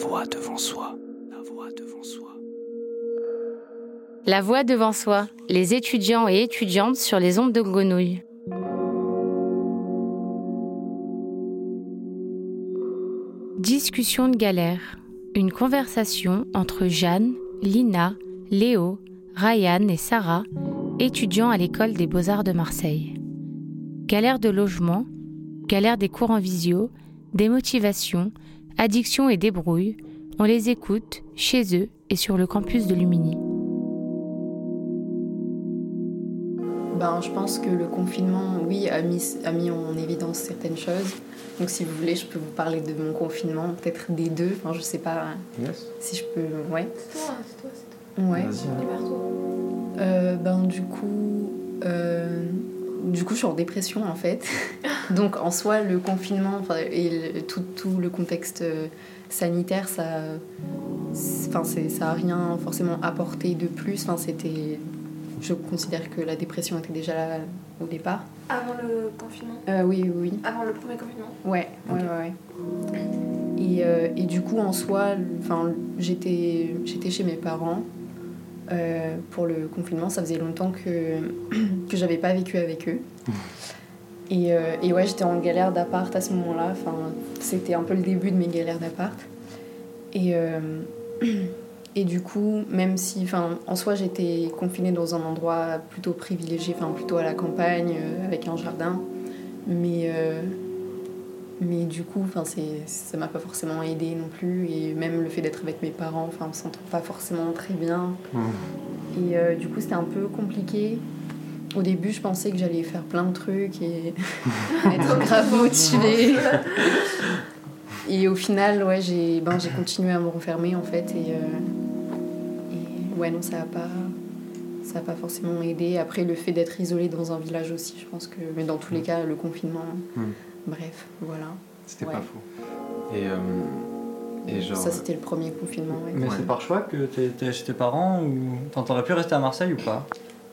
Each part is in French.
voix devant soi. La voix devant soi. La voix devant soi. Les étudiants et étudiantes sur les ondes de grenouille. Discussion de galère. Une conversation entre Jeanne, Lina, Léo, Ryan et Sarah, étudiants à l'école des beaux-arts de Marseille. Galère de logement, galère des cours en visio, démotivation, addiction et débrouille, on les écoute chez eux et sur le campus de Lumini. Ben, je pense que le confinement, oui, a mis, a mis en évidence certaines choses. Donc, si vous voulez, je peux vous parler de mon confinement, peut-être des deux. Enfin, je sais pas si je peux. Ouais. C'est toi, c'est toi, c'est toi. Ouais. Libère-toi. Euh, ben, du coup, euh, du coup, je suis en dépression en fait. Donc, en soi, le confinement et le- tout, tout le contexte euh, sanitaire, ça, enfin, ça a rien forcément apporté de plus. Enfin, c'était, je considère que la dépression était déjà là au départ. Avant le confinement? Euh, oui, oui, oui. Avant le premier confinement? Ouais, ouais, ouais. ouais. Et, euh, et du coup, en soi, enfin, j'étais, j'étais chez mes parents euh, pour le confinement. Ça faisait longtemps que, que j'avais pas vécu avec eux. Et, euh, et ouais, j'étais en galère d'appart à ce moment-là. Enfin, c'était un peu le début de mes galères d'appart. Et, euh, et du coup, même si, enfin, en soi, j'étais confinée dans un endroit plutôt privilégié, enfin, plutôt à la campagne, avec un jardin. Mais, mais du coup, enfin, c'est, ça m'a pas forcément aidé non plus. Et même le fait d'être avec mes parents, enfin, on s'entend pas forcément très bien. Et euh, du coup, c'était un peu compliqué. Au début, je pensais que j'allais faire plein de trucs et être grave motivée. Et au final, ouais, j'ai ben, j'ai continué à me refermer en fait. Et, euh, et ouais, non, ça a pas. Ça n'a pas forcément aidé. Après, le fait d'être isolé dans un village aussi, je pense que. Mais dans tous les cas, le confinement. Mm. Bref, voilà. C'était Ouais. pas faux. Et, euh, et genre. Ça, c'était le premier confinement. ouais. Mais Ouais. c'est par choix que t'es chez tes parents ou t'aurais pu rester à Marseille ou pas?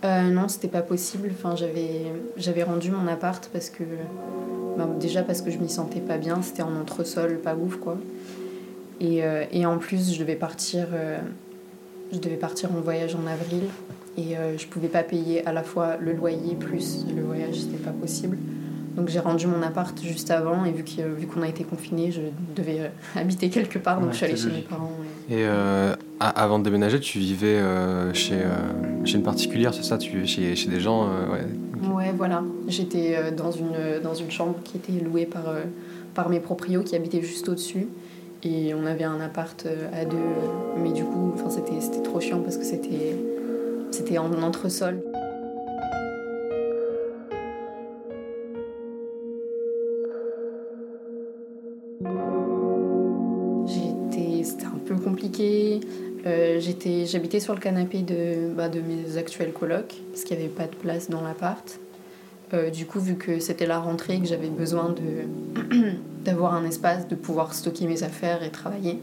Euh, non, c'était pas possible. Enfin, j'avais, j'avais rendu mon appart parce que. ben, déjà parce que je m'y sentais pas bien. C'était en entresol, pas ouf quoi. Et, euh, et en plus, je devais partir. euh, je devais partir en voyage en avril. Et euh, je pouvais pas payer à la fois le loyer plus le voyage, c'était pas possible. Donc j'ai rendu mon appart juste avant. Et vu, qu'on a été confinés, je devais euh, habiter quelque part. Donc Ouais, je suis allée chez mes parents. et- Et euh, a- avant de déménager, tu vivais euh, chez, euh, chez une particulière, c'est ça? Tu vivais chez, chez des gens euh, ouais. Ouais, voilà. J'étais dans une, dans une chambre qui était louée par, par mes proprios qui habitaient juste au-dessus. Et on avait un appart à deux. Mais du coup, enfin, c'était c'était trop chiant parce que c'était c'était en entresol. C'était un peu compliqué. Euh, J'habitais sur le canapé de, bah, de mes actuels colocs parce qu'il n'y avait pas de place dans l'appart. Euh, du coup, vu que c'était la rentrée, que j'avais besoin d'avoir un espace, de pouvoir stocker mes affaires et travailler,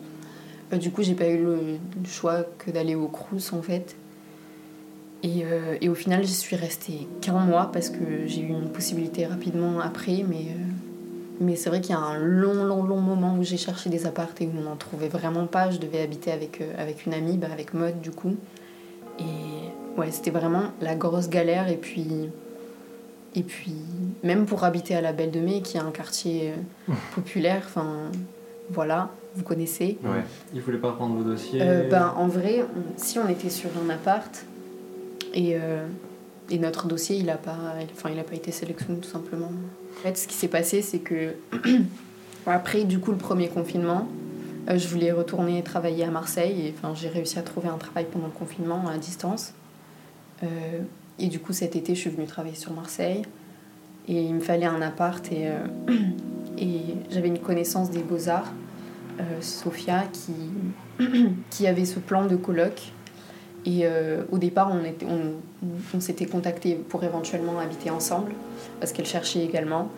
euh, du coup, j'ai pas eu le, choix que d'aller au Crous en fait. Et, et au final, j'y suis restée qu'un mois parce que j'ai eu une possibilité rapidement après, mais, mais c'est vrai qu'il y a un long, long, long moment où j'ai cherché des appartes et où on n'en trouvait vraiment pas. Je devais habiter avec, euh, avec une amie, bah, avec Maud du coup. Et ouais, c'était vraiment la grosse galère. Et puis, et puis, même pour habiter à la Belle de Mai, qui est un quartier euh, populaire, enfin voilà, vous connaissez. Ouais. Il voulait pas prendre vos dossiers Euh, ben, en vrai, on- si on était sur un appart et, euh, et notre dossier, il n'a pas, enfin, il a pas été sélectionné tout simplement. En fait, ce qui s'est passé, c'est que après, du coup, le premier confinement, euh, je voulais retourner travailler à Marseille et j'ai réussi à trouver un travail pendant le confinement à distance. Euh, et du coup, cet été, je suis venue travailler sur Marseille et il me fallait un appart et, euh, j'avais une connaissance des beaux-arts, Sophia, qui, qui avait ce plan de coloc. Et euh, au départ, on, était- on, on s'était contacté pour éventuellement habiter ensemble, parce qu'elle cherchait également.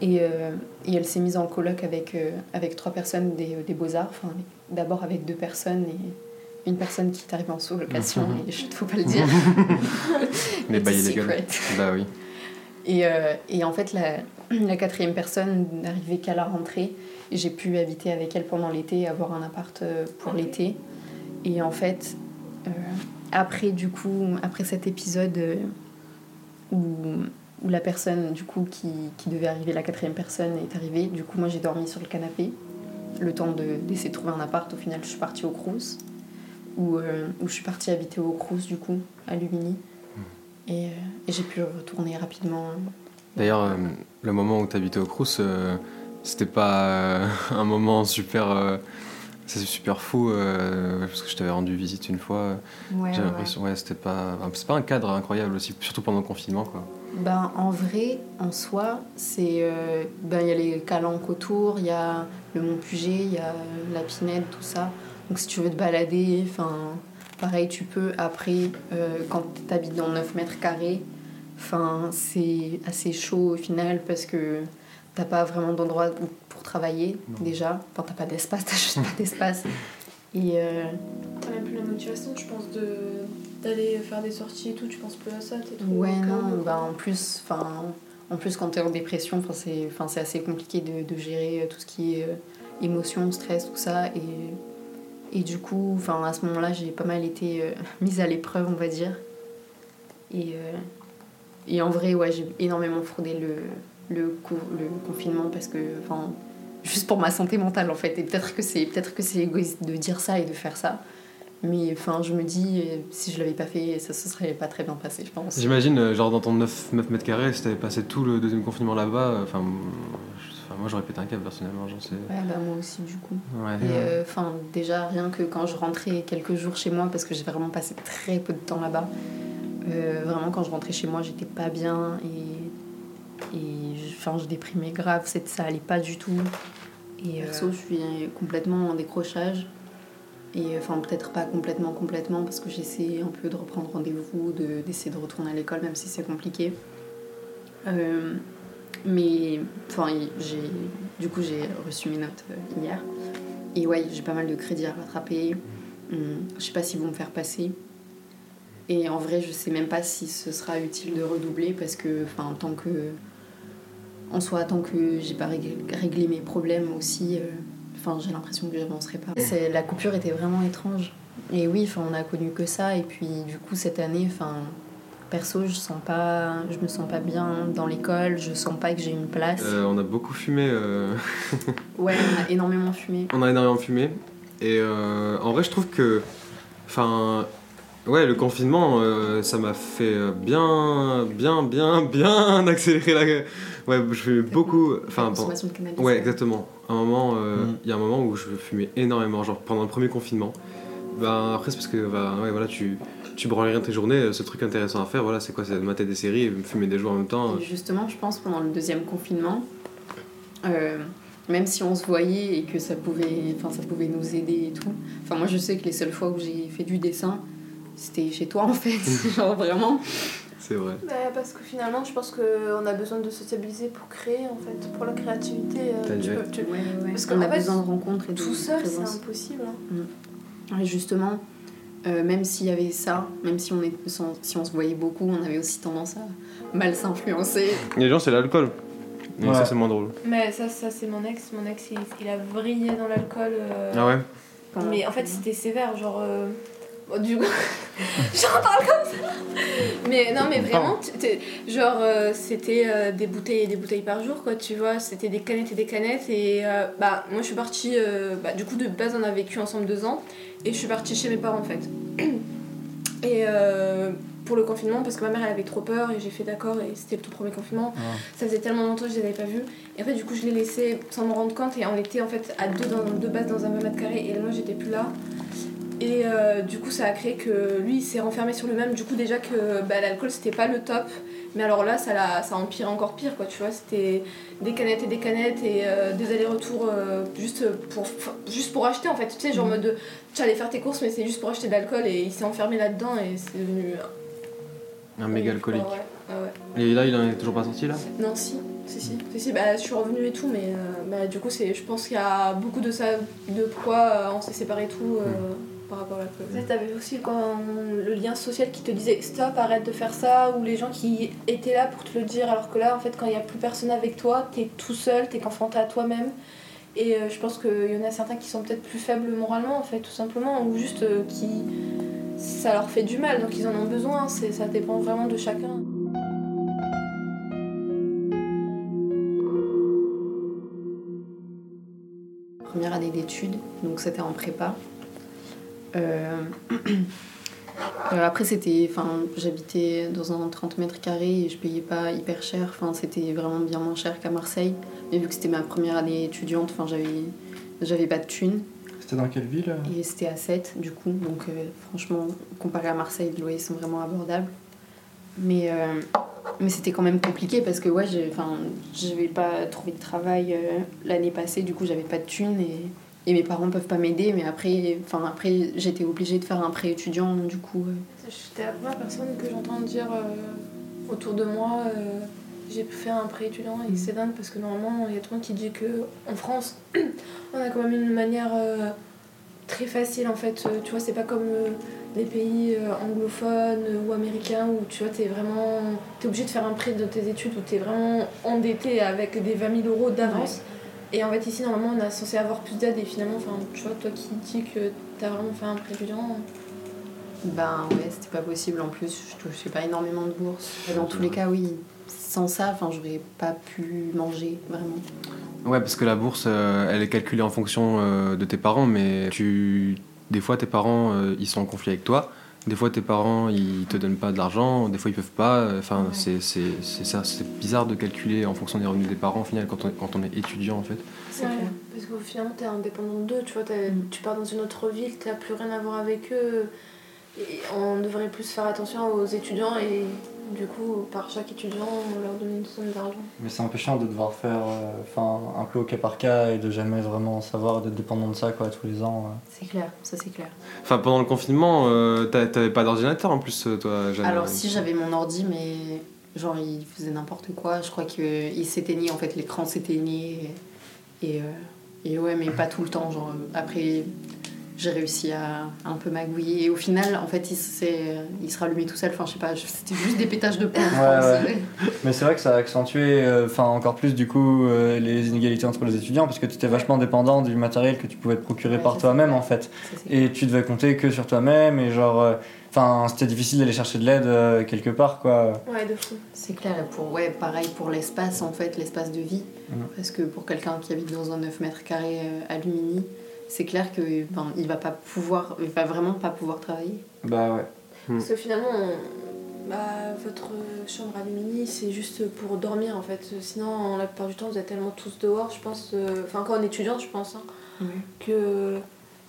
Et, euh, et elle s'est mise en coloc avec, euh, avec trois personnes des, des beaux-arts, enfin, d'abord avec deux personnes et une personne qui est arrivée en sous-location, et je ne faut pas le dire. A bails illégaux. secret. Bah oui. Et, et en fait, la, la quatrième personne n'arrivait qu'à la rentrée. J'ai pu habiter avec elle pendant l'été, avoir un appart pour l'été. Et en fait, après, du coup, après cet épisode euh, où, où la personne, du coup, qui, qui devait arriver, la quatrième personne est arrivée, du coup, moi, j'ai dormi sur le canapé. Le temps de- d'essayer de trouver un appart, au final, je suis partie au Crous. Où, euh, où je suis partie habiter au Crous, du coup, à Lumini. Et, euh, et j'ai pu retourner rapidement. D'ailleurs, euh, le moment où tu habitais au Crous, euh, c'était pas euh, un moment super. C'est super fou, euh, parce que je t'avais rendu visite une fois. Ouais, J'ai l'impression, ouais, c'était pas. C'est pas un cadre incroyable aussi, surtout pendant le confinement, quoi. Ben, en vrai, en soi, c'est. euh, ben, il y a les calanques autour, il y a le Mont Puget, il y a la Pinède, tout ça. Donc, si tu veux te balader, enfin, pareil, tu peux. Après, euh, quand tu habites dans 9 mètres carrés, enfin, c'est assez chaud au final parce que t'as pas vraiment d'endroit où- pour travailler, Non. déjà. Enfin, t'as pas d'espace, t'as juste pas d'espace. Et. euh, T'as même plus la motivation, je pense, de d'aller faire des sorties et tout, tu penses plus à ça, t'es trop Ouais, non, bah en plus, enfin, en plus quand tu es en dépression, enfin, c'est enfin, c'est assez compliqué de, de gérer euh, tout ce qui est euh, émotion, stress, tout ça. Et, et du coup, enfin, à ce moment-là, j'ai pas mal été euh, mise à l'épreuve, on va dire. Et, euh, et en vrai, ouais, j'ai énormément fraudé le, le, co- le confinement parce que, juste pour ma santé mentale en fait. Et peut-être que c'est peut-être que c'est égoïste de dire ça et de faire ça. Mais enfin, je me dis, euh, si je l'avais pas fait, ça se serait pas très bien passé, je pense. J'imagine, euh, genre dans ton 9, 9 mètres carrés, si t'avais passé tout le deuxième confinement là-bas, euh, enfin. moi j'aurais pété un câble personnellement, j'en sais. Ouais, bah moi aussi, du coup. Ouais. Et euh, enfin, déjà, rien que quand je rentrais quelques jours chez moi, parce que j'ai vraiment passé très peu de temps là-bas, euh, vraiment, quand je rentrais chez moi, j'étais pas bien et, enfin, je déprimais grave, ça allait pas du tout. Et perso, je suis complètement en décrochage. Et enfin, peut-être pas complètement, complètement, parce que j'essaie un peu de reprendre rendez-vous, de- d'essayer de retourner à l'école, même si c'est compliqué. Euh, mais enfin, j'ai du coup, j'ai reçu mes notes euh, hier. Et ouais, j'ai pas mal de crédits à rattraper. Hum, je sais pas s'ils vont me faire passer. Et en vrai, je sais même pas si ce sera utile de redoubler parce que, enfin, tant que. En soi, tant que j'ai pas réglé, mes problèmes aussi, euh, enfin, j'ai l'impression que j'avancerai pas. C'est- La coupure était vraiment étrange. Et oui, enfin, on a connu que ça. Et puis, du coup, cette année, enfin, perso, je sens pas, je me sens pas bien dans l'école. Je sens pas que j'ai une place. Euh, on a beaucoup fumé, euh, Ouais, on a énormément fumé. on a énormément fumé. Et euh, en vrai, je trouve que. Enfin. Ouais, le confinement, euh, ça m'a fait euh, bien, bien, bien, bien accélérer la. Ouais, je fumais beaucoup. Enfin, La bon, de cannabis. Ouais, exactement. Un moment, euh, Mm. il y a un moment où je fumais énormément, genre pendant le premier confinement. Ben après c'est parce que bah, ouais, voilà, tu tu branles rien de tes journées, ce truc intéressant à faire, voilà, c'est quoi, c'est de mater des séries et me fumer des jours en même temps. Et justement, je pense pendant le deuxième confinement, euh, même si on se voyait et que ça pouvait, enfin, ça pouvait nous aider et tout. Enfin, moi, je sais que les seules fois où j'ai fait du dessin, c'était chez toi en fait. Genre vraiment. C'est vrai. Bah, parce que finalement, je pense qu'on a besoin de sociabiliser pour créer, en fait, pour la créativité. euh, tu peux- tu- Ouais, ouais. Parce on qu'en a fait, besoin de rencontres et de Tout seul, c'est impossible. hein. Et justement, euh, même s'il y avait ça, même si on, est, si on se voyait beaucoup, on avait aussi tendance à mal s'influencer. Les gens, c'est l'alcool. Et Ouais. ça, c'est moins drôle. Mais ça, ça c'est mon ex. Mon ex, il, il a vrillé dans l'alcool. euh, Ah ouais? Mais en fait, c'était sévère, genre. Bon, du coup, j'en parle comme ça. Mais non, mais vraiment, genre, euh, c'était euh, des bouteilles et des bouteilles par jour, quoi, tu vois. C'était des canettes et des canettes. Et euh, bah, moi, je suis partie. bah, du coup, de base, on a vécu ensemble deux ans. Et je suis partie chez mes parents, en fait. Et pour le confinement, parce que ma mère, elle avait trop peur. Et j'ai fait d'accord. Et c'était le tout premier confinement. Ah. Ça faisait tellement longtemps que je les avais pas vus. Et en fait, du coup, je l'ai laissé sans me rendre compte. Et on était en fait à deux, dans, deux bases dans un 20 mètre carré. Et moi, j'étais plus là. Et euh, du coup, ça a créé que lui, il s'est renfermé sur lui-même. Du coup, déjà que bah, l'alcool, c'était pas le top. Mais alors là, ça, l'a, ça a empiré encore pire, quoi. Tu vois, c'était des canettes et des canettes et euh, des allers-retours euh, juste, pour, juste pour acheter, en fait. Tu sais, genre en mode, de, tu allais faire tes courses, mais c'est juste pour acheter de l'alcool. Et il s'est enfermé là-dedans et c'est devenu. Un méga alcoolique. Ouais, ouais, ouais. Et là, il en est toujours pas sorti là? Non, si, si, si, si, si, bah, je suis revenue et tout, mais bah, du coup, je pense qu'il y a beaucoup de ça, de pourquoi on s'est séparés et tout. euh, par rapport à la Peut-être t'avais aussi quand le lien social qui te disait stop, arrête de faire ça, ou les gens qui étaient là pour te le dire, alors que là, en fait, quand il n'y a plus personne avec toi, t'es tout seul, t'es confronté à toi-même. Et euh, je pense qu'il y en a certains qui sont peut-être plus faibles moralement, en fait, tout simplement, ou juste euh, qui. ça leur fait du mal, donc ils en ont besoin, c'est, ça dépend vraiment de chacun. Première année d'études, donc c'était en prépa. Euh, euh, après, c'était. Enfin, j'habitais dans un 30 mètres carrés et je payais pas hyper cher. Enfin, c'était vraiment bien moins cher qu'à Marseille. Mais vu que c'était ma première année étudiante, enfin, j'avais, j'avais pas de thunes. C'était dans quelle ville euh? Et c'était à 7 du coup. Donc, euh, franchement, comparé à Marseille, les loyers sont vraiment abordables. Mais, euh, mais c'était quand même compliqué parce que, ouais, j'avais pas trouvé de travail euh, l'année passée. Du coup, j'avais pas de thunes et. Et mes parents peuvent pas m'aider, mais après, enfin, après j'étais obligée de faire un prêt étudiant, du coup. euh, J'étais la première personne que j'entends dire euh, autour de moi euh, j'ai fait un prêt étudiant et c'est dingue parce que normalement il y a tout le monde qui dit que en France on a quand même une manière euh, très facile en fait tu vois c'est pas comme les pays anglophones ou américains où tu vois t'es vraiment t'es obligé de faire un prêt de tes études où t'es vraiment endetté avec des 20 000 euros d'avance et en fait ici normalement on est censé avoir plus d'aide et finalement enfin tu vois toi qui dis que t'as vraiment fait un prêt étudiant Ben ouais, c'était pas possible en plus, je touchais pas énormément de bourses. Et dans tous les cas, oui, sans ça, enfin, j'aurais pas pu manger, vraiment. Ouais, parce que la bourse, euh, elle est calculée en fonction euh, de tes parents, mais tu... des fois, tes parents, euh, ils sont en conflit avec toi. Des fois, tes parents, ils te donnent pas de l'argent. Des fois, ils peuvent pas. Enfin, Ouais. c'est c'est- c'est ça. C'est bizarre de calculer en fonction des revenus des parents, au final, quand on, quand on est étudiant, en fait. C'est Ouais, parce qu'au final, t'es indépendant d'eux, tu vois, t'as- Mm. tu pars dans une autre ville, t'as plus rien à voir avec eux. Et on devrait plus faire attention aux étudiants et du coup, par chaque étudiant, on leur donne une somme d'argent. Mais c'est un peu chiant de devoir faire euh, enfin, un peu au cas par cas et de jamais vraiment savoir, d'être dépendant de ça quoi, tous les ans. C'est clair, ça c'est clair. Enfin, pendant le confinement, euh, t'a- t'avais pas d'ordinateur en plus, euh, toi, Jeanne Alors si j'avais mon ordi, mais genre il faisait n'importe quoi, je crois qu'il s'éteignait, en fait l'écran s'éteignait. Et, et, euh, et ouais, mais pas tout le temps. Genre, après, j'ai réussi à un peu magouiller. Et au final, en fait, il, s'est- il se rallumait tout seul. Enfin, je sais pas, c'était juste des pétages de plomb. Ouais. Mais c'est vrai que ça a accentué euh, enfin encore plus du coup euh, les inégalités entre les étudiants parce que tu étais vachement dépendant du matériel que tu pouvais te procurer Ouais, par toi-même en fait. Et tu devais compter que sur toi-même et genre. euh, Enfin, c'était difficile d'aller chercher de l'aide euh, quelque part quoi. Ouais, de fou. C'est clair, et pour, ouais, pareil pour l'espace, en fait, l'espace de vie. Mhm. Parce que pour quelqu'un qui habite dans un 9 mètres carrés à Lumini, c'est clair que ben, il va pas pouvoir, il va vraiment pas pouvoir travailler. Bah ouais. Parce que finalement, on- bah, votre chambre à Lumini, c'est juste pour dormir en fait. Sinon, la plupart du temps, vous êtes tellement tous dehors, je pense. euh, Enfin, quand on est étudiant, je pense. hein, que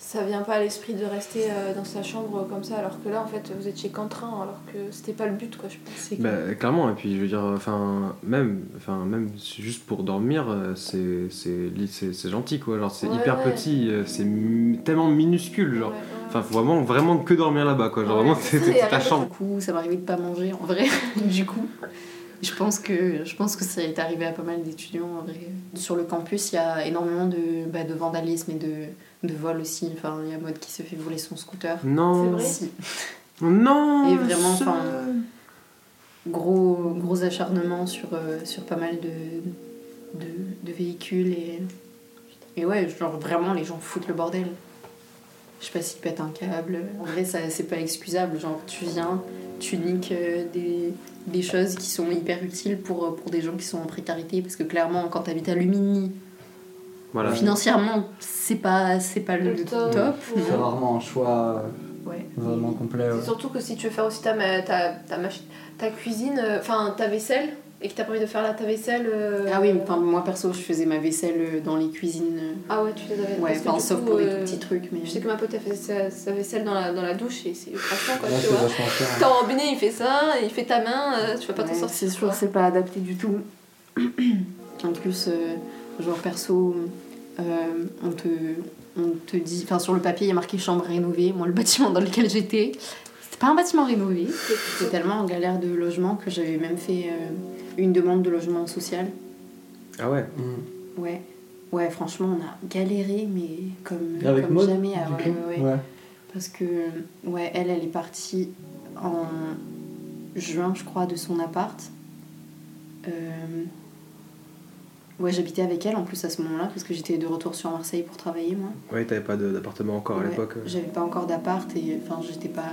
ça vient pas à l'esprit de rester euh, dans sa chambre comme ça alors que là en fait vous étiez qu'en train alors que c'était pas le but quoi je pense Bah, clair. clairement, et puis je veux dire, enfin, même, enfin, même juste pour dormir, euh, c'est c'est c'est- c'est gentil quoi. Genre, c'est Ouais, hyper ouais. petit, euh, c'est tellement minuscule, genre. Ouais, ouais. Enfin, faut vraiment, vraiment que dormir là-bas quoi. Genre, Ouais. vraiment, a ta chambre. Du coup, ça m'arrivait de pas manger en vrai. du coup, je pense que je pense que ça est arrivé à pas mal d'étudiants en vrai. Sur le campus, il y a énormément de, bah, de vandalisme et de, de vol aussi. Enfin, il y a Mode qui se fait voler son scooter. Non, C'est vrai Si. non. Et vraiment, enfin, gros, gros acharnement sur, euh, sur pas mal de, de, de véhicules et, et ouais, genre vraiment les gens foutent le bordel. Je sais pas s'ils pètent un câble. En vrai, ça c'est pas excusable. Genre, tu viens, tu niques euh, des, des choses qui sont hyper utiles pour, euh, pour des gens qui sont en précarité. Parce que clairement, quand t'habites à Lumini, Voilà. financièrement, c'est pas, c'est pas le, Le top. top, ouais. C'est rarement un choix Ouais. euh, vraiment complet. ouais. C'est surtout que si tu veux faire aussi ta, ma- ta, ta, machi- ta cuisine, euh, enfin ta vaisselle, et que t'as pas envie de faire là ta vaisselle. euh, Ah oui, enfin, moi perso, je faisais ma vaisselle dans les cuisines. Ah ouais, tu les avais Ouais, enfin, sauf coup, pour des euh, tout petits trucs, mais. Je sais que ma pote elle faisait sa, sa vaisselle dans la, dans la douche et c'est franchement quoi, Là, tu vois. cher. hein. Robinet il fait ça, il fait ta main, euh, tu vas pas t'en Ouais, sortir. C'est sûr, c'est pas adapté du tout. en plus, euh, genre perso, euh, on, te, on te dit. Enfin, sur le papier, il y a marqué chambre rénovée. Moi, le bâtiment dans lequel j'étais, c'était pas un bâtiment rénové. J'étais tellement en galère de logement que j'avais même fait euh, une demande de logement social. Ah ouais. Mm. Ouais. Ouais, franchement, on a galéré, mais comme, Avec comme jamais. ah ouais, ouais. Ouais. Parce que, ouais, elle, elle est partie en juin, je crois, de son appart. Euh, Ouais, j'habitais avec elle en plus à ce moment-là, parce que j'étais de retour sur Marseille pour travailler, moi. Ouais, t'avais pas d'appartement encore à l'époque. euh. J'avais pas encore d'appart et enfin j'étais pas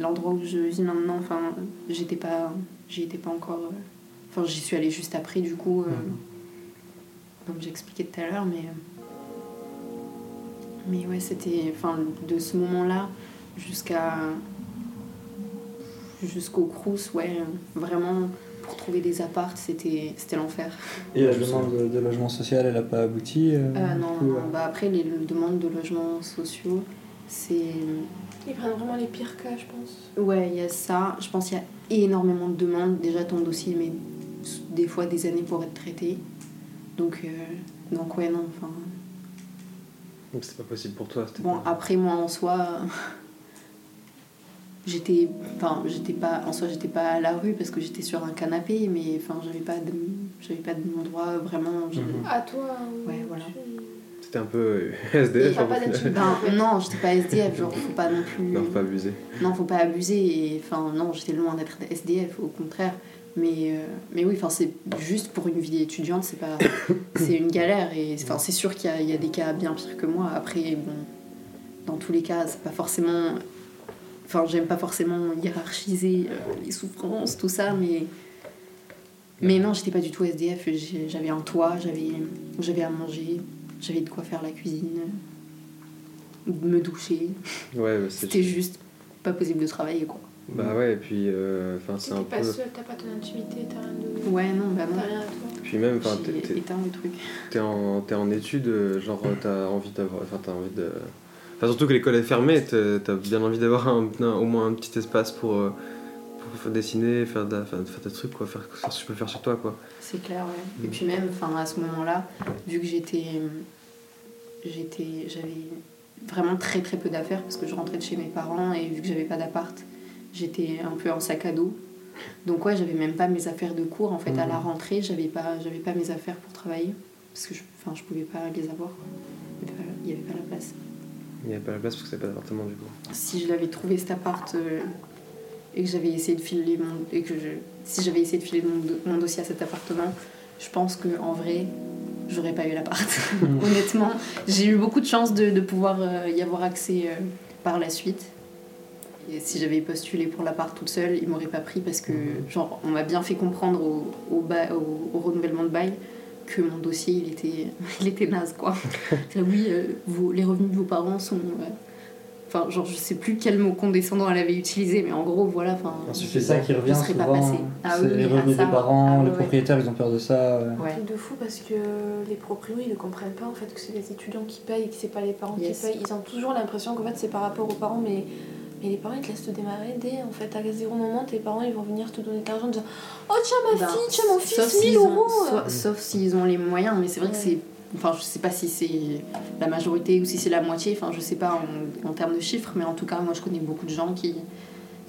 l'endroit où je vis maintenant. Enfin j'étais pas j'y étais pas encore. euh, Enfin j'y suis allée juste après du coup, euh, Mhm. comme j'expliquais tout à l'heure, mais mais ouais c'était enfin de ce moment-là jusqu'à jusqu'au Crous ouais vraiment pour trouver des apparts c'était c'était l'enfer. Et la demande de, de logement social, elle a pas abouti euh, Euh, non, coup, non, euh, bah après les demandes de logements sociaux c'est Ils prennent vraiment les pires cas, je pense. Ouais, il y a ça. Je pense qu'il y a énormément de demandes. Déjà, ton dossier met des fois des années pour être traité. Donc, euh, donc ouais, non. Enfin, Donc c'était pas possible pour toi. c'était bon, pas- après, moi, en soi, j'étais... Enfin, j'étais pas... En soi, j'étais pas à la rue parce que j'étais sur un canapé, mais enfin, j'avais pas de... J'avais pas d'endroit vraiment... Mhm. À toi ou Ouais, voilà. C'était un peu euh, SDF. Au pas. Ben, non, j'étais pas SDF, genre, faut pas non plus... Non, faut pas abuser. Non, faut pas abuser. Et, enfin, non, j'étais loin d'être SDF, au contraire. Mais, euh, mais oui, enfin, c'est juste pour une vie étudiante, c'est pas, c'est une galère. Et enfin, c'est sûr qu'il y a, il y a des cas bien pires que moi. Après, bon, dans tous les cas, c'est pas forcément. Enfin, j'aime pas forcément hiérarchiser euh, les souffrances, tout ça, mais. Mais non, j'étais pas du tout SDF. J'avais un toit, j'avais, j'avais à manger, j'avais de quoi faire la cuisine, me doucher. Ouais, bah, c'est C'était juste pas possible de travailler, quoi. Bah ouais, et puis euh, enfin c'est un pas peu. seule, t'as pas ton intimité, t'as rien de. Ouais, non, bah non. T'as rien à toi. Puis même, enfin, t'es- t'es- en, t'es en études, genre t'as envie d'avoir. Enfin, t'as envie de. Enfin, surtout que l'école est fermée, t'as bien envie d'avoir au moins un petit espace pour, euh, pour dessiner, faire, de, la- faire, faire des trucs, quoi, faire, faire ce que tu peux faire chez toi, quoi. C'est clair, ouais. Mm. Et puis même, enfin, à ce moment-là, vu que j'étais, j'étais, j'avais vraiment très très peu d'affaires parce que je rentrais de chez mes parents et vu que j'avais pas d'appart, j'étais un peu en sac à dos. Donc ouais, j'avais même pas mes affaires de cours en fait à la Mhm. rentrée, j'avais pas, j'avais pas mes affaires pour travailler parce que je, enfin, je pouvais pas les avoir. Il y avait pas- il y avait pas la place. Il n'y avait pas la place parce que c'était pas d'appartement, du coup. si je l'avais trouvé cet appart euh, et que j'avais essayé de filer mon et que je si j'avais essayé de filer mon, do- mon dossier à cet appartement je pense que en vrai j'aurais pas eu l'appart. Honnêtement j'ai eu beaucoup de chance de, de pouvoir euh, y avoir accès euh, par la suite. Et si j'avais postulé pour l'appart toute seule ils m'auraient pas pris parce que genre on m'a bien fait comprendre au, au, ba- au, au renouvellement de bail que mon dossier il était il était naze quoi oui euh, vos- les revenus de vos parents sont euh, Enfin, genre, je sais plus quel mot condescendant elle avait utilisé, mais en gros, voilà. Enfin, C'est ça qui je revient serais pas souvent. passée. Ah c'est oui, les à revenus des parents, Ah les ouais. propriétaires, ils ont peur de ça. ouais. De fou parce que les proprios ils ne comprennent pas en fait que c'est les étudiants qui payent et que c'est pas les parents Yes. qui payent. Ils ont toujours l'impression qu'en fait c'est par rapport aux parents mais, mais les parents ils te laissent te démarrer dès en fait à zéro moment tes parents ils vont venir te donner de l'argent en disant Oh tiens ma Ben, fille, tiens mon fils, s'ils 1000 ont- euros soit- Sauf s'ils ont les moyens, mais c'est vrai que c'est. Enfin, je sais pas si c'est la majorité ou si c'est la moitié, enfin, je sais pas en, en termes de chiffres, mais en tout cas, moi je connais beaucoup de gens qui,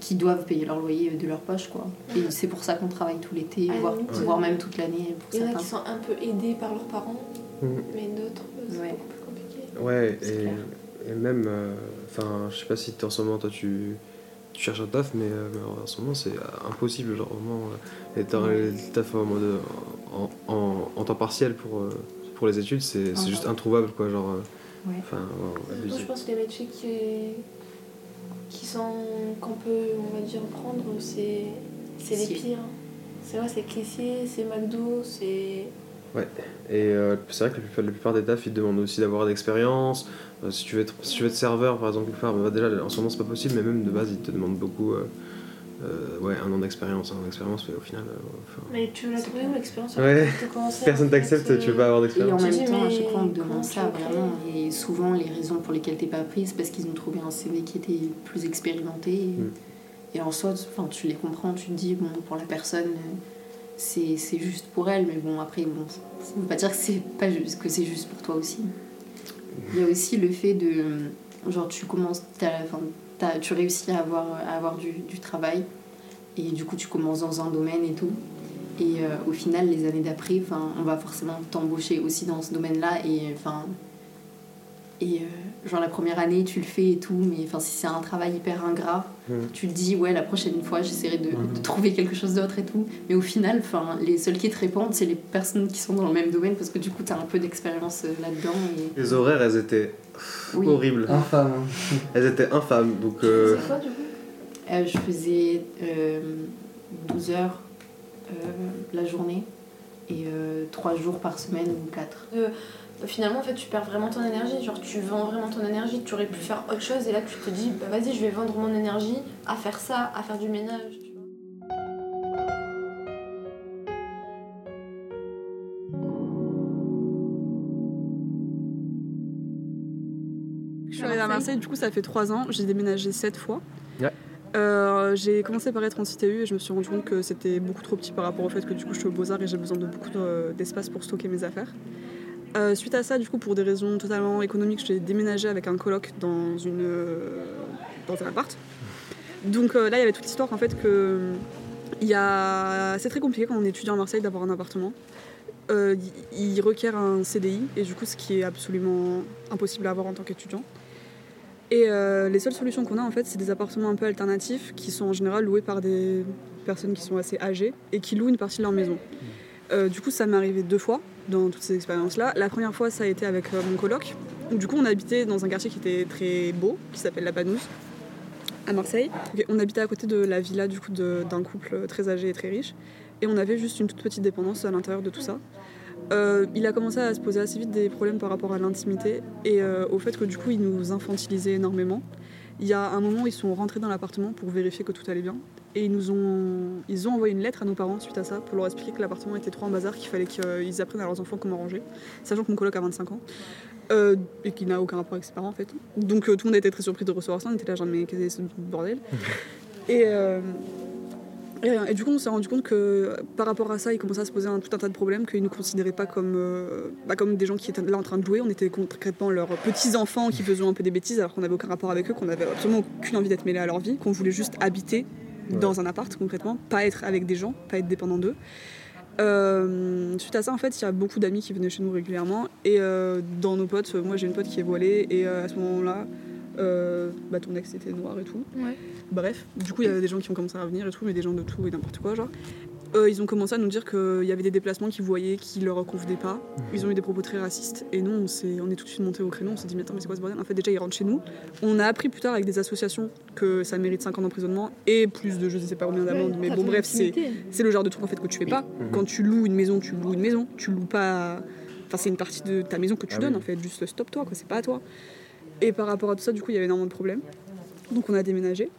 qui doivent payer leur loyer de leur poche, quoi. Et c'est pour ça qu'on travaille tout l'été, la voire, euh, même toute l'année Il y en a qui sont un peu aidés par leurs parents Mhm. mais d'autres euh, c'est Ouais. beaucoup plus compliqué. Ouais, C'est et, clair. et même, euh, enfin, je sais pas si en ce moment, toi, tu, tu cherches un taf, mais, euh, mais en ce moment, c'est euh, impossible, genre, vraiment, euh, et taf en, mode, en, en, en temps partiel pour, pour les études, c'est c'est juste introuvable, quoi, genre, euh, Ouais. enfin, ouais, Surtout, abusé. je pense que les métiers qui, qui sont qu'on peut on va dire prendre c'est c'est les pires. C'est vrai, c'est caissier, c'est McDo, c'est Et euh, c'est vrai que la plupart, la plupart des tafs, ils te demandent aussi d'avoir d'expérience. Euh, si, tu veux être, si tu veux être serveur, par exemple, part, bah, déjà, en ce moment, c'est pas possible, mais même de base, ils te demandent beaucoup. euh, euh, ouais, un an d'expérience. Un an d'expérience, mais au final. euh, enfin, Mais tu veux la trouver où l'expérience Ouais. Personne t'accepte, tu veux pas avoir Et en d'expérience. Même temps, à chaque fois, on te demande ça vraiment. Et souvent, les raisons pour lesquelles t'es pas prise, c'est parce qu'ils ont trouvé un CV qui était plus expérimenté. Et, Mm. et en soi, tu- les comprends, tu te dis, bon, pour la personne, euh, c'est juste pour elle. Mais bon, après, bon, ça veut pas dire que c'est pas juste, que c'est juste pour toi aussi. Il y a aussi le fait de. Genre, tu commences, tu réussis à avoir, à avoir du, du travail. Et du coup, tu commences dans un domaine et tout. Et euh, au final, les années d'après, on va forcément t'embaucher aussi dans ce domaine-là. Et enfin, Et euh, genre la première année, tu le fais et tout, mais enfin, si c'est un travail hyper ingrat, Mhm. tu te dis, ouais, la prochaine fois, j'essaierai de, Mhm. de trouver quelque chose d'autre et tout. Mais au final, enfin, les seuls qui te répondent, c'est les personnes qui sont dans le même domaine parce que du coup, tu as un peu d'expérience euh, là-dedans. Et... Les horaires, elles étaient Oui. horribles. Infâme. Elles étaient infâmes. Donc, euh, quoi du coup? Euh, je faisais euh, 12 heures euh, la journée et 3 jours par semaine ou 4. Finalement, en fait, tu perds vraiment ton énergie. Genre, tu vends vraiment ton énergie. Tu aurais pu faire autre chose et là, tu te dis, bah vas-y, je vais vendre mon énergie à faire ça, à faire du ménage. Tu vois. Je suis arrivée à Marseille, du coup, ça fait 3 ans. J'ai déménagé 7 fois. Ouais. Euh, j'ai commencé par être en CTU et je me suis rendu compte que c'était beaucoup trop petit par rapport au fait que du coup je suis au Beaux-Arts et j'ai besoin de beaucoup de- d'espace pour stocker mes affaires. Euh, suite à ça, du coup, pour des raisons totalement économiques, j'ai déménagé avec un coloc dans, une, euh, dans un appart. Donc euh, là, il y avait toute l'histoire en fait que a... c'est très compliqué quand on étudiant à Marseille d'avoir un appartement. Il requiert un CDI et du coup, ce qui est absolument impossible à avoir en tant qu'étudiant. Et les seules solutions qu'on a en fait, c'est des appartements un peu alternatifs qui sont en général loués par des personnes qui sont assez âgées et qui louent une partie de leur maison. Euh, du coup, ça m'est arrivé deux fois dans toutes ces expériences-là. La première fois, ça a été avec euh, mon coloc. Du coup, on habitait dans un quartier qui était très beau, qui s'appelle La Panouse, à Marseille. On habitait à côté de la villa d'un couple très âgé et très riche. Et on avait juste une toute petite dépendance à l'intérieur de tout ça. Euh, il a commencé à se poser assez vite des problèmes par rapport à l'intimité et au fait que du coup il nous infantilisait énormément. Il y a un moment, ils sont rentrés dans l'appartement pour vérifier que tout allait bien. Et ils nous ont, ils ont envoyé une lettre à nos parents suite à ça pour leur expliquer que l'appartement était trop en bazar, qu'il fallait qu'ils apprennent à leurs enfants comment ranger, sachant que mon coloc a 25 ans euh, et qu'il n'a aucun rapport avec ses parents en fait. Donc euh, tout le monde était très surpris de recevoir ça, on était là genre mais qu'est-ce que c'est ce bordel? Et euh, et, rien. Et du coup, on s'est rendu compte que euh, par rapport à ça, il commençait à se poser un, tout un tas de problèmes, qu'ils ne nous considéraient pas comme, euh, bah, comme des gens qui étaient là en train de jouer. On était concrètement leurs petits-enfants qui faisaient un peu des bêtises alors qu'on n'avait aucun rapport avec eux, qu'on n'avait absolument aucune envie d'être mêlés à leur vie, qu'on voulait juste habiter dans un appart concrètement, pas être avec des gens, pas être dépendant d'eux. Euh, suite à ça, en fait, il y a beaucoup d'amis qui venaient chez nous régulièrement. Et euh, dans nos potes, moi j'ai une pote qui est voilée, et euh, à ce moment-là, euh, bah, ton ex était noir et tout. Ouais. Bref, du coup, il y avait des gens qui ont commencé à venir et tout, mais des gens de tout et n'importe quoi, genre. Euh, ils ont commencé à nous dire qu'il y avait des déplacements qu'ils voyaient qui leur convenaient pas. Ils ont eu des propos très racistes. Et nous, on, s'est- on est tout de suite monté au créneau. On s'est dit, mais attends, mais c'est quoi ce bordel? En fait, déjà, ils rentrent chez nous. On a appris plus tard avec des associations que ça mérite 5 ans d'emprisonnement et plus de je sais pas combien d'amendes. mais bon, bref, c'est c'est le genre de truc en fait que tu fais pas. Quand tu loues une maison, tu loues une maison. Tu loues pas. Enfin, c'est une partie de ta maison que tu Ah donnes oui. en fait. Juste stop toi, quoi. C'est pas à toi. Et par rapport à tout ça, du coup, il y avait énormément de problèmes. Donc on a déménagé.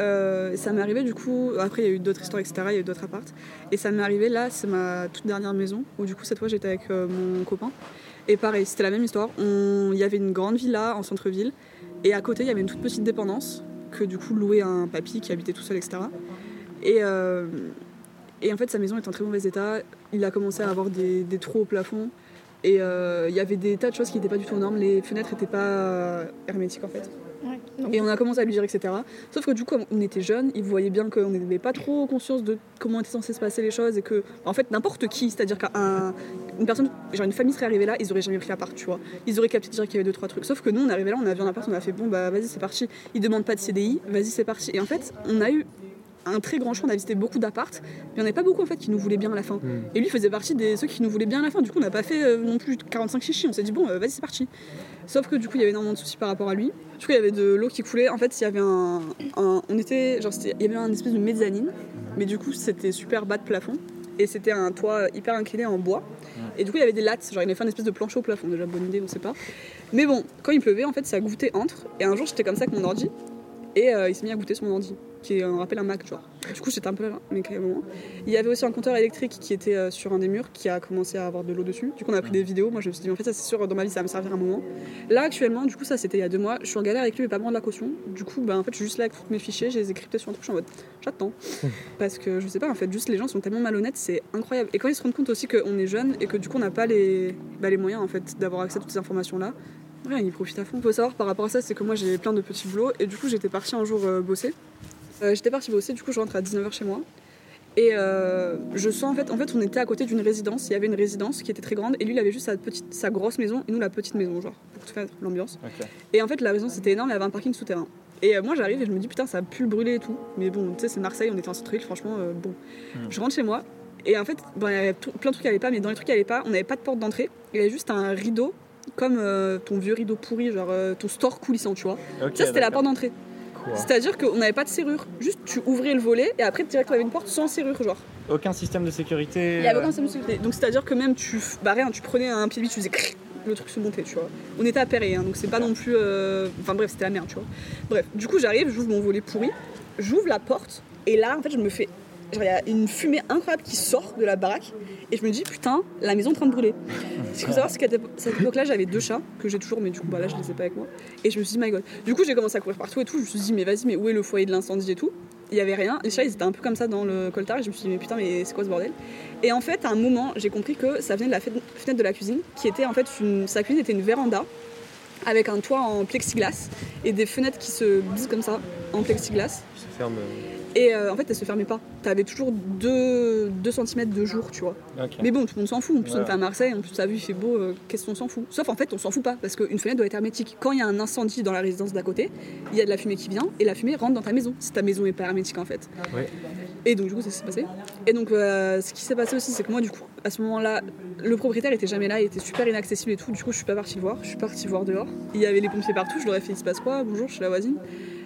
Euh, ça m'est arrivé du coup, après il y a eu d'autres histoires, etc. Il y a eu d'autres appartes. Et ça m'est arrivé là, c'est ma toute dernière maison, où du coup cette fois j'étais avec euh, mon copain. Et pareil, c'était la même histoire. Il y avait une grande villa en centre-ville, et à côté il y avait une toute petite dépendance, que du coup louait un papy qui habitait tout seul, etc. Et, euh, et en fait sa maison est en très mauvais état. Il a commencé à avoir des, des trous au plafond. Et euh, il y avait des tas de choses qui n'étaient pas du tout aux normes. Les fenêtres n'étaient pas euh, hermétiques en fait. Et on a commencé à lui dire, etc. Sauf que du coup, on était jeunes, il voyait bien qu'on n'avait pas trop conscience de comment étaient censées se passer les choses et que, en fait, n'importe qui, c'est-à-dire qu'une personne, genre une famille serait arrivée là, ils auraient jamais pris l'appart, tu vois. Ils auraient capté direct qu'il y avait deux, trois trucs. Sauf que nous, on est arrivé là, on a vu un appart, on a fait, bon, bah vas-y, c'est parti. Ils demandent pas de CDI, vas-y, c'est parti. Et en fait, on a eu un très grand choix, on a visité beaucoup d'appartes, mais il n'y en avait pas beaucoup en fait qui nous voulaient bien à la fin. Et lui faisait partie des ceux qui nous voulaient bien à la fin. Du coup, on n'a pas fait euh, non plus 45 chichis. On s'est dit, bon, euh, vas-y, c'est parti. Sauf que du coup, il y avait énormément de soucis par rapport à lui. Du coup, il y avait de l'eau qui coulait. En fait, il y avait un. un- on était. Genre, il y avait un espèce de mezzanine. Mais du coup, c'était super bas de plafond. Et c'était un toit hyper incliné en bois. Et du coup, il y avait des lattes. Genre, il avait fait un espèce de plancher au plafond. Déjà, bonne idée, on sait pas. Mais bon, quand il pleuvait, en fait, ça goûtait entre. Et un jour, j'étais comme ça avec mon ordi. Et euh, il s'est mis à goûter sur mon ordi, qui est, on rappelle un Mac, genre. Du coup, j'étais un peu là, mais carrément. Il y avait aussi un compteur électrique qui était euh, sur un des murs, qui a commencé à avoir de l'eau dessus. Du coup, on a pris des vidéos. Moi, je me suis dit, en fait, ça, c'est sûr, dans ma vie, ça va me servir un moment. Là, actuellement, du coup, ça, c'était il y a deux mois. Je suis en galère avec lui, mais pas me rendre la caution. Du coup, bah, en fait, je suis juste là avec tous mes fichiers, je les ai cryptés sur un truc, je suis en mode, j'attends. Parce que je sais pas, en fait, juste les gens sont tellement malhonnêtes, c'est incroyable. Et quand ils se rendent compte aussi qu'on est jeune et que du coup, on n'a pas les, bah, les moyens, en fait, d'avoir accès à toutes ces informations-là. Ouais, ils profitent à fond. Faut savoir par rapport à ça, c'est que moi j'ai plein de petits boulots et du coup j'étais partie un jour euh, bosser. Euh, j'étais partie bosser, du coup je rentre à 19h chez moi. Et euh, je sens en fait, en fait, on était à côté d'une résidence. Il y avait une résidence qui était très grande et lui, il avait juste sa petite, sa grosse maison et nous la petite maison, genre pour te faire l'ambiance. Et en fait, la résidence était énorme, il y avait un parking souterrain. Et euh, moi, j'arrive et je me dis putain, ça a pu le brûler et tout. Mais bon, tu sais, c'est Marseille, on était en centre-ville, franchement, euh, bon. Hmm. Je rentre chez moi et en fait, bon, il y avait tout- plein de trucs qui allaient pas, mais dans les trucs qui allaient pas, on n'avait pas de porte d'entrée. Il y avait juste un rideau, comme ton vieux rideau pourri, genre ton store coulissant, tu vois. Ça, c'était la porte d'entrée. C'est-à-dire qu'on n'avait pas de serrure. Juste, tu ouvrais le volet et après, direct, on avait une porte sans serrure, genre. Aucun système de sécurité. Il y avait euh, aucun système de sécurité. Donc, c'est-à-dire que même tu. Bah, rien, tu prenais un pied de biche, tu faisais. Le truc se montait, tu vois. On était à Perret, hein, donc c'est pas non plus. euh, Enfin bref, c'était la merde, tu vois. Bref, du coup, j'arrive, j'ouvre mon volet pourri, j'ouvre la porte, et là, en fait, je me fais. Il y a une fumée incroyable qui sort de la baraque, et je me dis, putain, la maison est en train de brûler. Ce qu'il faut savoir, c'est qu'à cette époque-là, j'avais deux chats, que j'ai toujours, mais du coup, bah là, je les ai pas avec moi. Et je me suis dit, my god. Du coup, j'ai commencé à courir partout et tout. Je me suis dit, mais vas-y, mais où est le foyer de l'incendie et tout? Il y avait rien. Les chats, ils étaient un peu comme ça dans le coltard, et je me suis dit, mais putain, mais c'est quoi ce bordel? Et en fait, à un moment, j'ai compris que ça venait de la fenêtre de la cuisine, qui était en fait une. Sa cuisine était une véranda avec un toit en plexiglas et des fenêtres qui se disent comme ça en plexiglas. Ça ferme. euh, Et euh, en fait, elles se fermaient pas. T'avais toujours 2, cm de jour, tu vois. Mais bon, tout le monde s'en fout. En plus, on Ouais. était à Marseille, en plus, t'as vu, il fait beau, euh, qu'est-ce qu'on s'en fout? Sauf en fait, on s'en fout pas, parce qu'une fenêtre doit être hermétique. Quand il y a un incendie dans la résidence d'à côté, il y a de la fumée qui vient, et la fumée rentre dans ta maison, si ta maison est pas hermétique en fait. Ouais. Et donc, du coup, c'est ce qui s'est passé. Et donc, euh, ce qui s'est passé aussi, c'est que moi, du coup, à ce moment-là, le propriétaire était jamais là, il était super inaccessible et tout. Du coup, je suis pas partie le voir, je suis partie voir dehors. Il y avait les pompiers partout, je leur ai fait, il se passe quoi? Bonjour, je suis la voisine.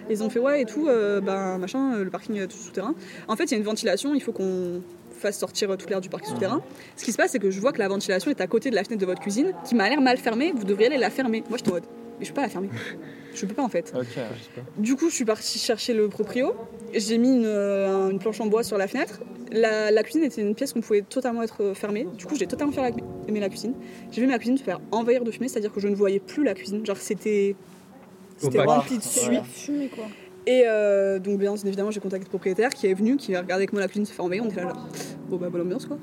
Ils ont fait ouais et tout, euh, ben machin, euh, le parking euh, tout souterrain. En fait, il y a une ventilation, il faut qu'on fasse sortir euh, tout l'air du parking souterrain. Ce qui se passe, c'est que je vois que la ventilation est à côté de la fenêtre de votre cuisine, qui m'a l'air mal fermée. Vous devriez aller la fermer. Moi, je en mode, mais je peux pas la fermer. Je peux pas en fait. Ok. Du coup, je suis partie chercher le proprio. J'ai mis une, euh, une planche en bois sur la fenêtre. La, la cuisine était une pièce qu'on pouvait totalement être fermée. Du coup, j'ai totalement fait la- la cuisine. J'ai vu ma cuisine se faire envahir de fumée, c'est-à-dire que je ne voyais plus la cuisine. Genre, c'était. C'était rempli de suie. Fumée quoi. Et euh, donc, bien évidemment, j'ai contacté le propriétaire qui est venu, qui a regardé avec moi la cuisine se faire envahir. On était là, genre, bon, bah, bonne ambiance quoi.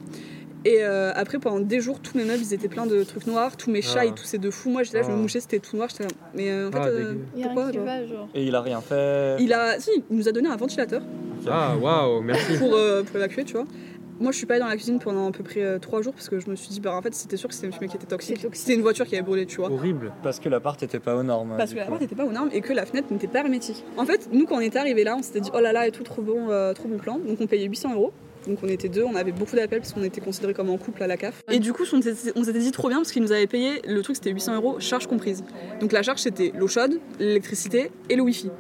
Et euh, après, pendant des jours, tous mes meubles ils étaient pleins de trucs noirs, tous mes chats Ah. ils toussaient de fou. Moi j'étais là, je me Ah. mouchais, c'était tout noir. J'étais là, mais euh, en fait, Ah, euh, pourquoi rien qui genre va, genre. Et il a rien fait. Il a, si, il nous a donné un ventilateur Ah, waouh, merci. pour, euh, pour évacuer, tu vois. Moi, je suis pas allée dans la cuisine pendant à peu près euh, trois jours parce que je me suis dit, bah en fait, c'était sûr que c'était une fumée qui était toxique. C'était une voiture qui avait brûlé, tu vois. Horrible. Parce que l'appart était pas aux normes. Parce que la coup. porte n'était pas aux normes et que la fenêtre n'était pas hermétique. En fait, nous, quand on était arrivé là, on s'était dit, oh là là, et tout, trop bon, euh, trop bon plan. Donc, on payait 800 euros. Donc, on était deux, on avait beaucoup d'appels parce qu'on était considérés comme en couple à la CAF. Et du coup, on s'était dit trop bien parce qu'ils nous avaient payé, le truc c'était 800 euros, charge comprise. Donc, la charge c'était l'eau chaude, l'électricité et le wifi.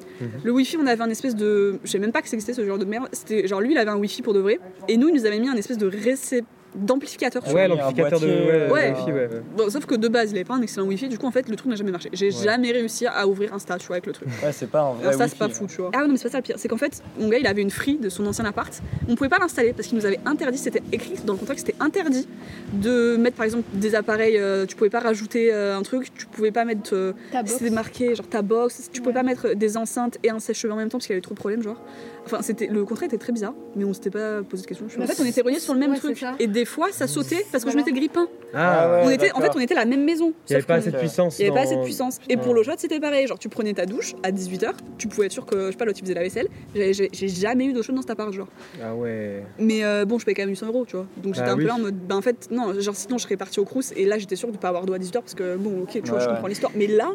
Le wifi, on avait un espèce de. Je sais même pas que ça existait ce genre de merde. C'était genre lui, il avait un wifi pour de vrai. Et nous, il nous avait mis un espèce de récep- d'amplificateur sur Ouais, un l'amplificateur de. Ouais, Ouais. Wi-Fi, ouais. Bon, sauf que de base, il avait pas un excellent wifi, du coup, en fait, le truc n'a jamais marché. J'ai Ouais. jamais réussi à ouvrir Insta, tu vois, avec le truc. Ouais, c'est pas un vrai. Alors ça, wifi, c'est pas hein. fou, tu vois. Ah non, mais c'est pas ça le pire. C'est qu'en fait, mon gars, il avait une free de son ancien appart. On pouvait pas l'installer parce qu'il nous avait interdit, c'était écrit dans le contrat que c'était interdit de mettre, par exemple, des appareils. euh, tu pouvais pas rajouter euh, un truc, tu pouvais pas mettre. euh, Ta box. c'était marqué, genre ta box, tu pouvais pas mettre des enceintes et un sèche-cheveux en même temps parce qu'il y avait trop de problèmes, genre. Enfin, c'était le contrat était très bizarre, mais on s'était pas posé de questions. En fait, on était reliés sur le même Ouais, truc. Et des fois, ça sautait parce que je mettais le grippin. Ah, ouais. on était, en fait, on était la même maison. il n'y avait pas assez de puissance. il n'y avait pas dans- assez de puissance. Et pour l'eau chaude, c'était pareil. Genre, tu prenais ta douche à 18h, tu pouvais être sûr que, je sais pas, l'autre il faisait la vaisselle. J'ai- jamais eu d'eau chaude dans cet appart, genre. Ah ouais. Mais euh, bon, je payais quand même 800 euros, tu vois. Donc j'étais Ah un peu là en mode, ben en fait, non, genre sinon je serais partie au Crous et là j'étais sûre de pas avoir d'eau à 18h parce que bon, ok, tu vois, Ouais, je ouais. comprends l'histoire. Mais là,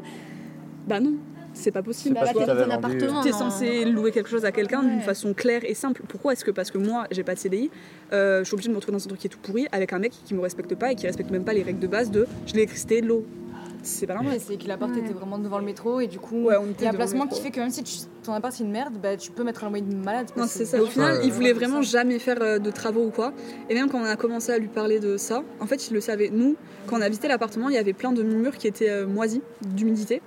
bah non, c'est pas possible. C'est Bah, que appartement. T'es non. censé louer quelque chose à quelqu'un d'une façon claire et simple. Pourquoi est-ce que parce que moi j'ai pas de CDI, euh, je suis obligée de me retrouver dans un truc qui est tout pourri avec un mec qui me respecte pas et qui respecte même pas les règles de base de je l'électricité et de l'eau. C'est pas normal. C'est que l'appart était vraiment devant le métro et du coup, Ouais, il y a un placement qui fait que même si tu- ton appart c'est une merde, bah, tu peux mettre un loyer de malade. Non, c'est ça. Au final, Ouais. il voulait vraiment jamais faire euh, de travaux ou quoi. Et même quand on a commencé à lui parler de ça, en fait, il le savait. Nous, quand on a visité l'appartement, il y avait plein de murs qui étaient euh, moisis, d'humidité.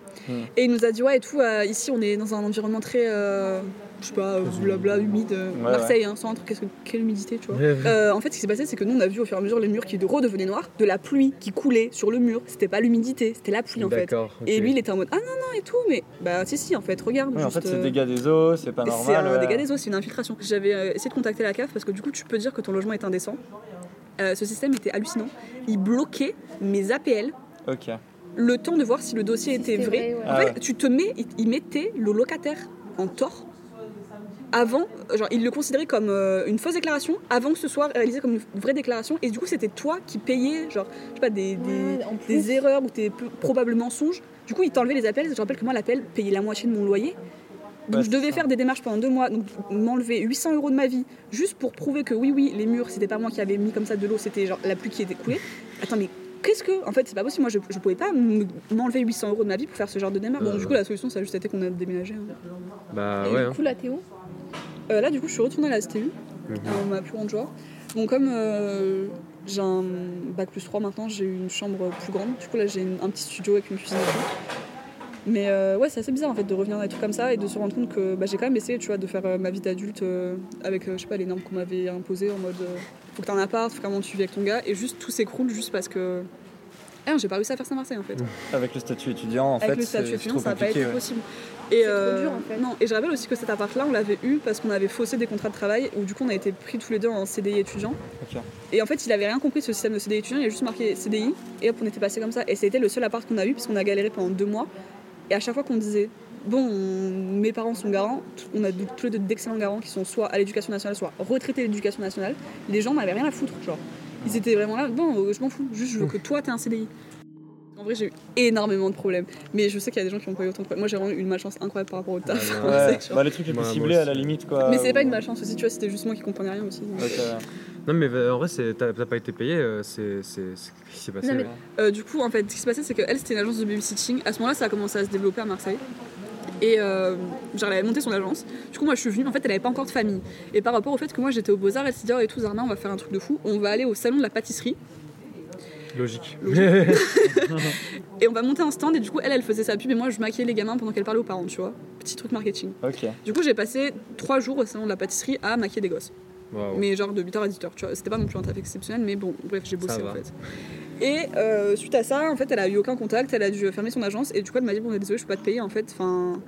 Et il nous a dit, ouais, et tout, euh, ici, on est dans un environnement très, euh, je sais pas, euh, blabla, humide. euh, Ouais, Marseille, hein, truc, qu'est-ce que- quelle humidité, tu vois. Ouais, ouais. Euh, en fait, ce qui s'est passé, c'est que nous, on a vu au fur et à mesure les murs qui redevenaient noirs, de la pluie qui coulait sur le mur. C'était pas l'humidité, c'était la pluie en fait. Et lui, il était en mode, ah non, non, et tout, mais bah, si, si, en fait, regarde. Ouais, en juste, fait, c'est euh, dégâts des eaux, c'est pas normal. C'est un ouais. dégât des eaux, c'est une infiltration. J'avais euh, essayé de contacter la CAF parce que du coup, tu peux dire que ton logement est indécent. Euh, ce système était hallucinant. Il bloquait mes APL Ok. le temps de voir si le dossier était vrai. vrai, ouais. En Ah fait, ouais. tu te mets, il, il mettait le locataire en tort avant, genre ils le considéraient comme euh, une fausse déclaration avant que ce soit réalisé comme une vraie déclaration et du coup c'était toi qui payais genre je sais pas des, des, Ouais, erreurs ou des peu- probables mensonges. Du coup ils t'enlevaient les appels. Je rappelle que moi l'appel payait la moitié de mon loyer. Donc je devais ça. faire des démarches pendant deux mois, donc m'enlever 800 euros de ma vie juste pour prouver que oui oui les murs c'était pas moi qui avais mis comme ça de l'eau, c'était genre la pluie qui était coulée. Attends mais qu'est-ce que en fait c'est pas possible moi je, je pouvais pas m'enlever 800 euros de ma vie pour faire ce genre de démarche. Bon du coup la solution ça a juste été qu'on a déménagé. hein. Bah Et ouais. du hein. coup, là, Euh, là, du coup, je suis retournée à la STU, Mhm. euh, ma plus grande joie. Bon, comme euh, j'ai un bac plus 3 maintenant, j'ai une chambre plus grande. Du coup, là, j'ai une- un petit studio avec une cuisine et tout. Mais euh, ouais, c'est assez bizarre en fait de revenir dans des trucs comme ça et de se rendre compte que bah, j'ai quand même essayé tu vois, de faire ma vie d'adulte avec je sais pas, les normes qu'on m'avait imposées en mode faut que t'aies un appart, faut vraiment tu vis avec ton gars et juste tout s'écroule juste parce que. Eh non, j'ai pas réussi à faire Saint-Marseille en fait. Avec le statut étudiant, en Avec fait, le statut c'est étudiant, trop ça n'a pas été ouais. possible. Et euh, trop dur, en fait. Non, et je rappelle aussi que cet appart-là, on l'avait eu parce qu'on avait faussé des contrats de travail où du coup on a été pris tous les deux en CDI étudiant. Et en fait, il avait rien compris de ce système de CDI étudiant, il a juste marqué CDI et hop, on était passé comme ça. Et c'était le seul appart qu'on a eu parce qu'on a galéré pendant deux mois. Et à chaque fois qu'on disait bon, on- mes parents sont garants, on a tous les deux d'excellents garants qui sont soit à l'éducation nationale, soit retraités de l'éducation nationale. Les gens n'avaient rien à foutre, genre. Ils étaient vraiment là, bon, euh, je m'en fous, juste je veux que toi t'aies un CDI. En vrai, j'ai eu énormément de problèmes. Mais je sais qu'il y a des gens qui ont pas eu autant de problèmes. Moi, j'ai vraiment eu une malchance incroyable par rapport au taf. Ouais, Ouais, genre- bah, les trucs les plus ciblés à la limite, quoi. Mais c'est pas une malchance aussi, tu vois, c'était juste moi qui comprenais rien aussi. Ouais. Non mais euh, en vrai, t'as pas été payé, euh, c'est qu'est-ce qui s'est passé Non, mais- là Euh, du coup, en fait, ce qui se passait, c'est qu'elle, c'était une agence de babysitting. À ce moment-là, ça a commencé à se développer à Marseille. Et euh, genre, elle avait monté son agence. Du coup, moi, je suis venue. En fait, elle avait pas encore de famille. Et par rapport au fait que moi, j'étais au Beaux-Arts, elle s'est dit, oh, et tout, Zarma, on va faire un truc de fou. On va aller au salon de la pâtisserie. Logique. Et on va monter un stand. Et du coup, elle, elle faisait sa pub. Et moi, je maquillais les gamins pendant qu'elle parlait aux parents, tu vois. Petit truc marketing. Ok. Du coup, j'ai passé trois jours au salon de la pâtisserie à maquiller des gosses. Mais genre de 8h à 18h, tu vois. C'était pas non plus un taf exceptionnel, mais bon, bref, j'ai bossé en fait. Et euh, suite à ça, en fait, elle a eu aucun contact, elle a dû fermer son agence, et du coup, elle m'a dit, bon, désolé, je peux pas te payer, en fait, enfin.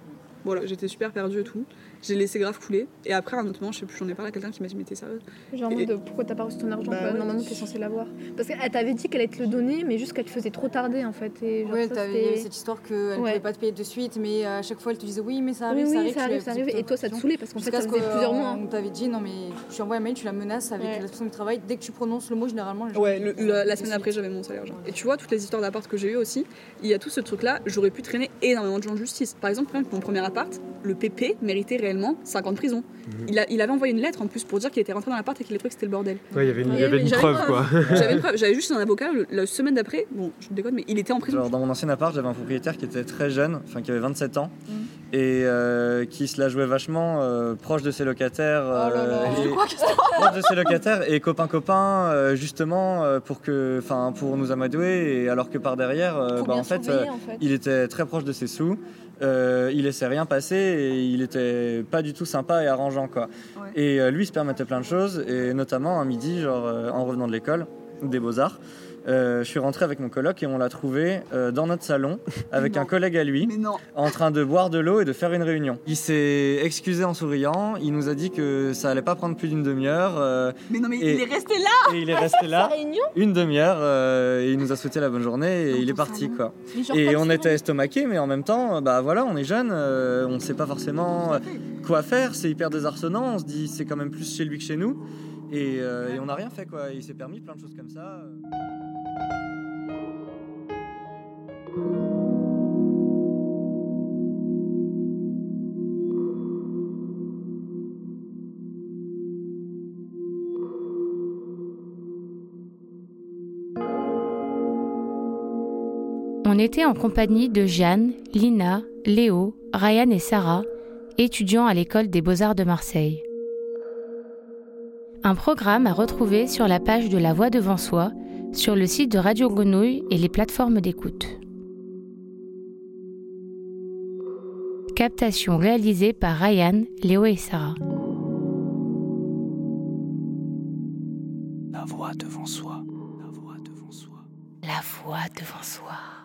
Voilà, j'étais super perdue et tout. J'ai laissé grave couler. Et après, un autre moment, je sais plus, j'en ai parlé à quelqu'un qui m'a dit, mais t'es sérieuse Genre en Et- mode pourquoi t'as pas reçu ton argent Bah quoi, ouais. Normalement t'es censé l'avoir. Parce qu'elle t'avait dit qu'elle allait te le donner, mais juste qu'elle te faisait trop tarder en fait. Et genre, Ouais, t'avais- cette histoire qu'elle Ouais. pouvait pas te payer de suite, mais à chaque fois elle te disait oui, mais ça Oui, arrive, oui, ça arrive. ça arrive, ça arrive. Et toi, ça te saoulait parce qu'en fait, ça faisait plusieurs mois. qu'on t'avait dit non, mais tu envoies un mail, tu la menaces avec la personne du travail. Dès que tu prononces le mot, généralement, les gens. Ouais, la, de semaine après, j'avais mon salaire. Et tu vois, toutes les histoires d'appart que j'ai eu aussi, il y a tout ce truc-là, j'aurais pu traîner énormément de gens en justice. Par exemple, mon premier appart, le PP méritait réellement 5 ans de prison. il, a, il avait envoyé une lettre en plus pour dire qu'il était rentré dans l'appart et qu'il avait trouvé que c'était le bordel. Ouais, il y avait une, y avait preuve quoi. J'avais une preuve, j'avais juste un avocat le- la semaine d'après, bon, je déconne, mais il était en prison. Genre, dans mon ancien appart, j'avais un propriétaire qui était très jeune, enfin qui avait 27 ans, Mm. Et euh, qui se la jouait vachement euh, proche de ses locataires. Oh là là, euh, je et- proche de ses locataires et copains euh, justement euh, pour que enfin pour nous amadouer et alors que par derrière euh, bah, en fait, surveiller, euh, en fait. il était très proche de ses sous euh, il laissait rien passer et il était pas du tout sympa et arrangeant quoi Ouais. et euh, lui il se permettait plein de choses et notamment un midi genre euh, en revenant de l'école des beaux arts euh, je suis rentré avec mon coloc et on l'a trouvé euh, dans notre salon avec Non. un collègue à lui en train de boire de l'eau et de faire une réunion. Il s'est excusé en souriant, il nous a dit que ça allait pas prendre plus d'une demi-heure euh, mais non, mais Et- il est resté là et il est resté là réunion une demi-heure euh, et il nous a souhaité la bonne journée et Dans il est parti salon. quoi. Et on était estomaqués mais en même temps bah voilà on est jeunes, euh, on sait pas forcément quoi faire, c'est hyper désarçonnant, on se dit c'est quand même plus chez lui que chez nous et, euh, et on n'a rien fait quoi. Il s'est permis plein de choses comme ça. On était en compagnie de Jeanne, Lina, Léo, Ryan et Sarah, étudiants à l'école des beaux-arts de Marseille. Un programme à retrouver sur la page de La Voix devant soi, sur le site de Radio Grenouille et les plateformes d'écoute. Captation réalisée par Ryan, Léo et Sarah. La voix devant soi. La voix devant soi. La voix devant soi.